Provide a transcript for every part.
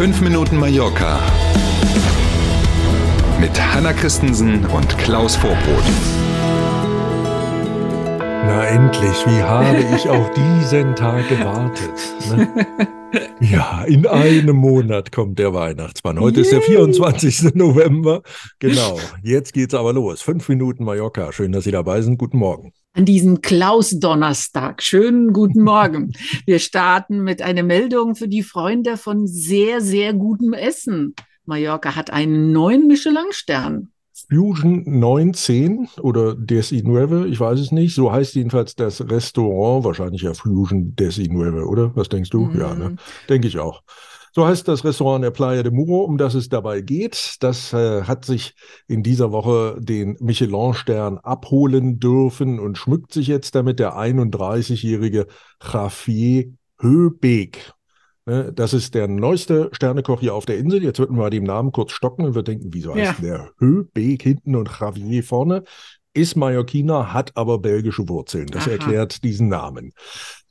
5 Minuten Mallorca mit Hanna Christensen und Klaus Vorbrot. Na endlich, wie habe ich auf diesen Tag gewartet. Ne? Ja, in einem Monat kommt der Weihnachtsmann. Heute Yay. ist der 24. November. Genau, jetzt geht's aber los. Fünf Minuten Mallorca. Schön, dass Sie dabei sind. Guten Morgen. An diesem Klaus-Donnerstag. Schönen guten Morgen. Wir starten mit einer Meldung für die Freunde von sehr, sehr gutem Essen. Mallorca hat einen neuen Michelin-Stern. Fusion 19 oder Desi Nueve, ich weiß es nicht. So heißt jedenfalls das Restaurant, wahrscheinlich ja Fusion Desi Nueve, oder? Was denkst du? Mhm. Ja, ne? Denke ich auch. So heißt das Restaurant der Playa de Muro, um das es dabei geht. Das äh, hat sich in dieser Woche den Michelin-Stern abholen dürfen und schmückt sich jetzt damit der 31-jährige Javier Höbeek. Ne, das ist der neueste Sternekoch hier auf der Insel. Jetzt würden wir dem Namen kurz stocken und wir denken, wieso heißt ja. der Höbeek hinten und Javier vorne? Ist Mallorquiner, hat aber belgische Wurzeln. Das Aha. erklärt diesen Namen.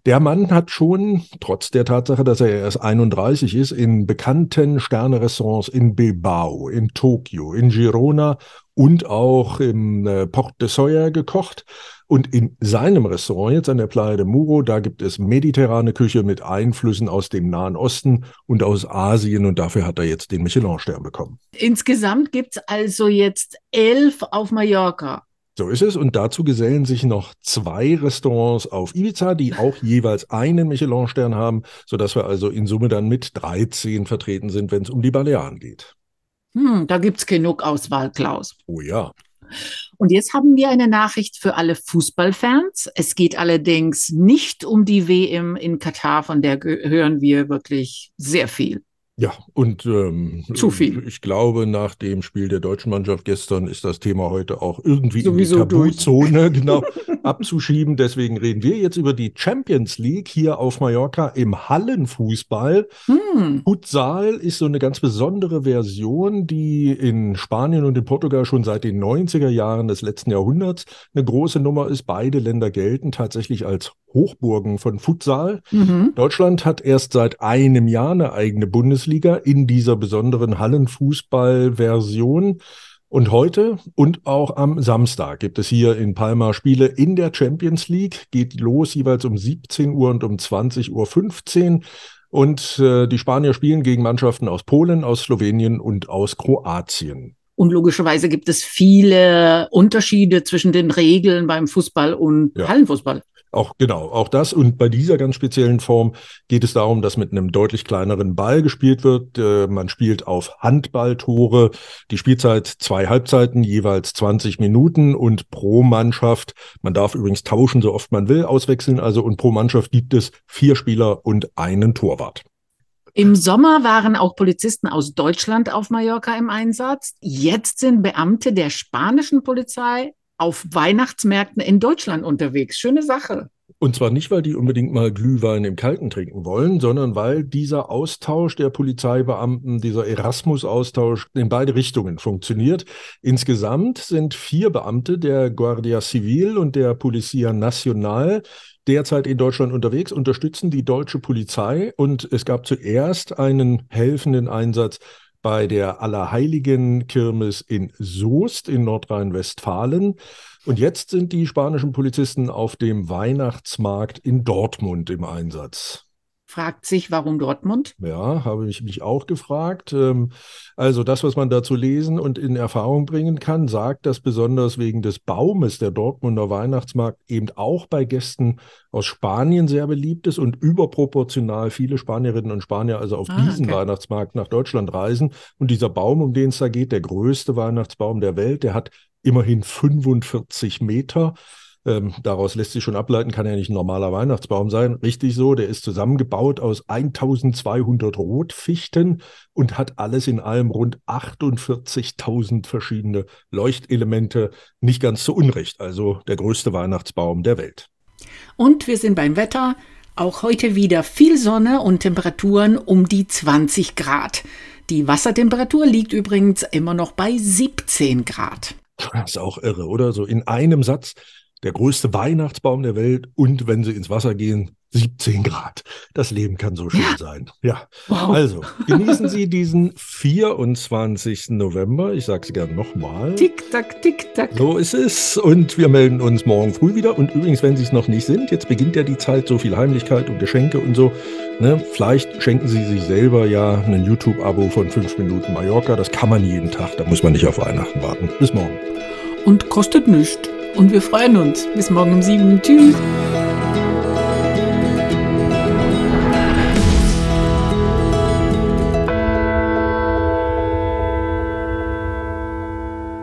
Der Mann hat schon, trotz der Tatsache, dass er erst 31 ist, in bekannten Sternerestaurants in Bilbao, in Tokio, in Girona und auch im äh, Port de Soya gekocht. Und in seinem Restaurant jetzt an der Playa de Muro, da gibt es mediterrane Küche mit Einflüssen aus dem Nahen Osten und aus Asien. Und dafür hat er jetzt den Michelin-Stern bekommen. Insgesamt gibt es also jetzt elf auf Mallorca. So ist es. Und dazu gesellen sich noch zwei Restaurants auf Ibiza, die auch jeweils einen Michelin-Stern haben, sodass wir also in Summe dann mit 13 vertreten sind, wenn es um die Balearen geht. Hm, da gibt es genug Auswahl, Klaus. Oh ja. Und jetzt haben wir eine Nachricht für alle Fußballfans. Es geht allerdings nicht um die WM in Katar, von der hören wir wirklich sehr viel. Ja, und ähm, zu viel. Ich glaube, nach dem Spiel der deutschen Mannschaft gestern ist das Thema heute auch irgendwie Sowieso in die Tabuzone genau abzuschieben. Deswegen reden wir jetzt über die Champions League hier auf Mallorca im Hallenfußball. Hm. Futsal ist so eine ganz besondere Version, die in Spanien und in Portugal schon seit den 90er Jahren des letzten Jahrhunderts eine große Nummer ist. Beide Länder gelten tatsächlich als Hochburgen von Futsal. Mhm. Deutschland hat erst seit einem Jahr eine eigene Bundesliga in dieser besonderen Hallenfußball-Version. Und heute und auch am Samstag gibt es hier in Palma Spiele in der Champions League. Geht los jeweils um 17 Uhr und um 20.15 Uhr. Und äh, die Spanier spielen gegen Mannschaften aus Polen, aus Slowenien und aus Kroatien. Und logischerweise gibt es viele Unterschiede zwischen den Regeln beim Fußball und ja. Hallenfußball. Auch genau, auch das. Und bei dieser ganz speziellen Form geht es darum, dass mit einem deutlich kleineren Ball gespielt wird. Äh, man spielt auf Handballtore. Die Spielzeit zwei Halbzeiten, jeweils 20 Minuten und pro Mannschaft, man darf übrigens tauschen, so oft man will, auswechseln. Also und pro Mannschaft gibt es vier Spieler und einen Torwart. Im Sommer waren auch Polizisten aus Deutschland auf Mallorca im Einsatz. Jetzt sind Beamte der spanischen Polizei auf Weihnachtsmärkten in Deutschland unterwegs. Schöne Sache. Und zwar nicht, weil die unbedingt mal Glühwein im Kalten trinken wollen, sondern weil dieser Austausch der Polizeibeamten, dieser Erasmus-Austausch in beide Richtungen funktioniert. Insgesamt sind vier Beamte der Guardia Civil und der Policia Nacional derzeit in Deutschland unterwegs, unterstützen die deutsche Polizei und es gab zuerst einen helfenden Einsatz bei der Allerheiligen Kirmes in Soest in Nordrhein-Westfalen. Und jetzt sind die spanischen Polizisten auf dem Weihnachtsmarkt in Dortmund im Einsatz fragt sich, warum Dortmund? Ja, habe ich mich auch gefragt. Ähm, also das, was man dazu lesen und in Erfahrung bringen kann, sagt, dass besonders wegen des Baumes der Dortmunder Weihnachtsmarkt eben auch bei Gästen aus Spanien sehr beliebt ist und überproportional viele Spanierinnen und Spanier also auf ah, diesen okay. Weihnachtsmarkt nach Deutschland reisen. Und dieser Baum, um den es da geht, der größte Weihnachtsbaum der Welt, der hat immerhin 45 Meter. Ähm, daraus lässt sich schon ableiten, kann ja nicht ein normaler Weihnachtsbaum sein. Richtig so, der ist zusammengebaut aus 1200 Rotfichten und hat alles in allem rund 48.000 verschiedene Leuchtelemente. Nicht ganz zu Unrecht, also der größte Weihnachtsbaum der Welt. Und wir sind beim Wetter. Auch heute wieder viel Sonne und Temperaturen um die 20 Grad. Die Wassertemperatur liegt übrigens immer noch bei 17 Grad. Das ist auch irre, oder? So in einem Satz der größte Weihnachtsbaum der Welt und wenn sie ins Wasser gehen, 17 Grad. Das Leben kann so schön ja. sein. Ja. Wow. Also, genießen Sie diesen 24. November. Ich sage es gerne nochmal. Tick-Tack, Tick-Tack. So ist es. Und wir melden uns morgen früh wieder. Und übrigens, wenn Sie es noch nicht sind, jetzt beginnt ja die Zeit, so viel Heimlichkeit und Geschenke und so. Ne? Vielleicht schenken Sie sich selber ja ein YouTube-Abo von 5 Minuten Mallorca. Das kann man jeden Tag. Da muss man nicht auf Weihnachten warten. Bis morgen. Und kostet nichts. Und wir freuen uns. Bis morgen um 7. Tschüss.